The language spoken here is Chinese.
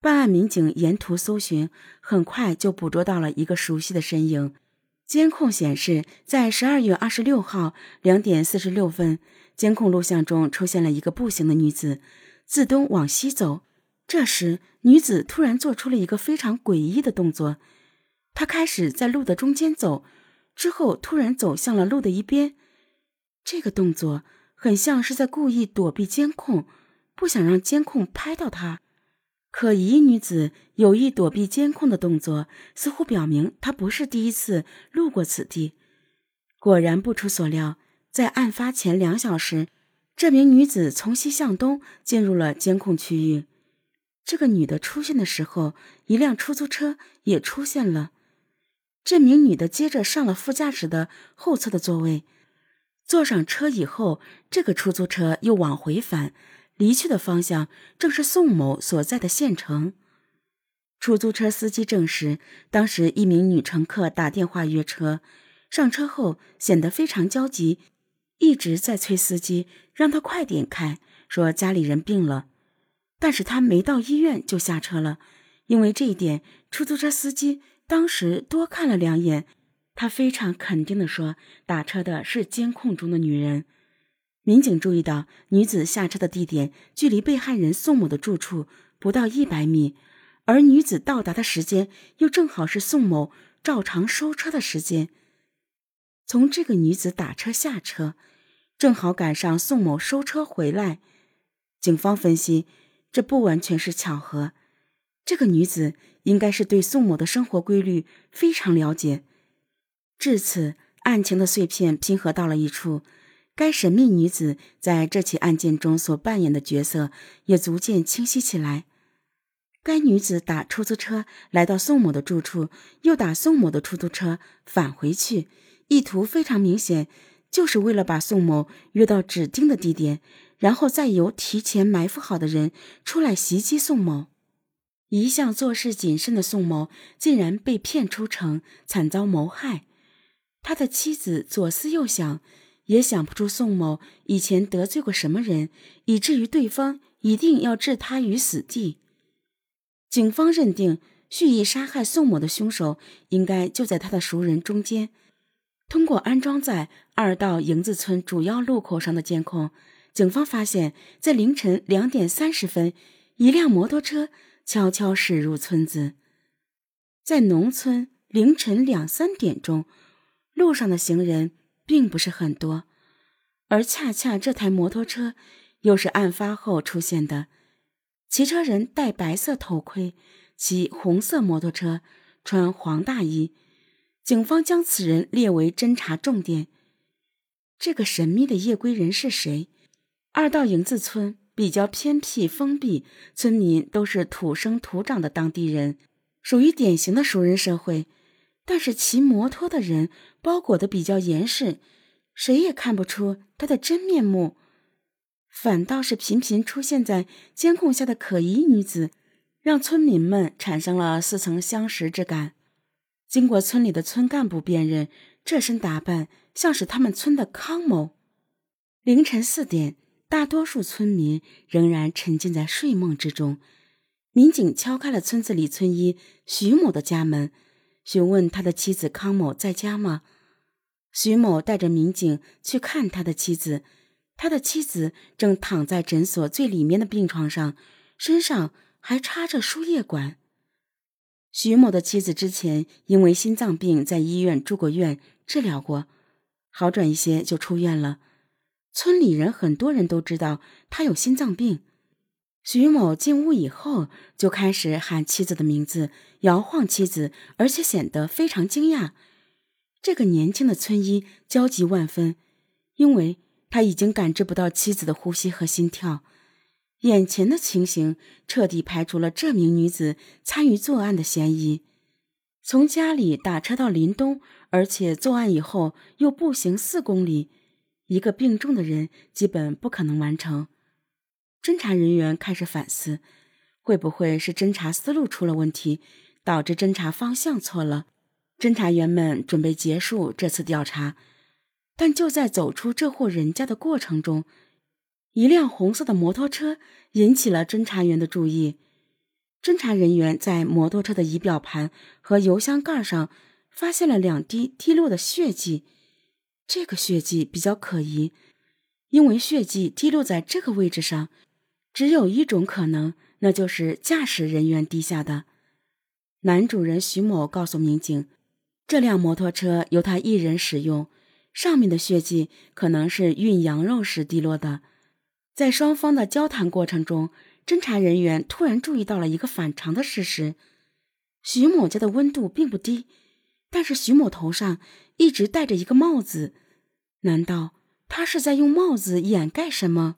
办案民警沿途搜寻，很快就捕捉到了一个熟悉的身影。监控显示，在十二月二十六号两点四十六分，监控录像中出现了一个步行的女子，自东往西走。这时，女子突然做出了一个非常诡异的动作，她开始在路的中间走，之后突然走向了路的一边。这个动作很像是在故意躲避监控，不想让监控拍到她。可疑女子有意躲避监控的动作，似乎表明她不是第一次路过此地。果然不出所料，在案发前两小时，这名女子从西向东进入了监控区域。这个女的出现的时候，一辆出租车也出现了。这名女的接着上了副驾驶的后侧的座位，坐上车以后，这个出租车又往回返。离去的方向正是宋某所在的县城。出租车司机证实，当时一名女乘客打电话约车，上车后显得非常焦急，一直在催司机让他快点开，说家里人病了。但是他没到医院就下车了，因为这一点，出租车司机当时多看了两眼，他非常肯定的说，打车的是监控中的女人。民警注意到，女子下车的地点距离被害人宋某的住处不到一百米，而女子到达的时间又正好是宋某照常收车的时间。从这个女子打车下车，正好赶上宋某收车回来。警方分析，这不完全是巧合，这个女子应该是对宋某的生活规律非常了解。至此，案情的碎片拼合到了一处。该神秘女子在这起案件中所扮演的角色也逐渐清晰起来。该女子打出租车来到宋某的住处，又打宋某的出租车返回去，意图非常明显，就是为了把宋某约到指定的地点，然后再由提前埋伏好的人出来袭击宋某。一向做事谨慎的宋某竟然被骗出城，惨遭谋害。他的妻子左思右想。也想不出宋某以前得罪过什么人，以至于对方一定要置他于死地。警方认定蓄意杀害宋某的凶手应该就在他的熟人中间。通过安装在二道营子村主要路口上的监控，警方发现，在凌晨两点三十分，一辆摩托车悄悄驶入村子。在农村，凌晨两三点钟，路上的行人。并不是很多，而恰恰这台摩托车又是案发后出现的。骑车人戴白色头盔，骑红色摩托车，穿黄大衣。警方将此人列为侦查重点。这个神秘的夜归人是谁？二道营子村比较偏僻封闭，村民都是土生土长的当地人，属于典型的熟人社会。但是骑摩托的人包裹的比较严实，谁也看不出他的真面目，反倒是频频出现在监控下的可疑女子，让村民们产生了似曾相识之感。经过村里的村干部辨认，这身打扮像是他们村的康某。凌晨四点，大多数村民仍然沉浸在睡梦之中，民警敲开了村子里村医徐某的家门。询问他的妻子康某在家吗？徐某带着民警去看他的妻子，他的妻子正躺在诊所最里面的病床上，身上还插着输液管。徐某的妻子之前因为心脏病在医院住过院，治疗过，好转一些就出院了。村里人很多人都知道他有心脏病。徐某进屋以后，就开始喊妻子的名字，摇晃妻子，而且显得非常惊讶。这个年轻的村医焦急万分，因为他已经感知不到妻子的呼吸和心跳。眼前的情形彻底排除了这名女子参与作案的嫌疑。从家里打车到林东，而且作案以后又步行四公里，一个病重的人基本不可能完成。侦查人员开始反思，会不会是侦查思路出了问题，导致侦查方向错了？侦查员们准备结束这次调查，但就在走出这户人家的过程中，一辆红色的摩托车引起了侦查员的注意。侦查人员在摩托车的仪表盘和油箱盖上发现了两滴滴落的血迹。这个血迹比较可疑，因为血迹滴落在这个位置上，只有一种可能，那就是驾驶人员滴下的。男主人徐某告诉民警，这辆摩托车由他一人使用，上面的血迹可能是运羊肉时滴落的。在双方的交谈过程中，侦查人员突然注意到了一个反常的事实：徐某家的温度并不低。但是徐某头上一直戴着一个帽子，难道他是在用帽子掩盖什么？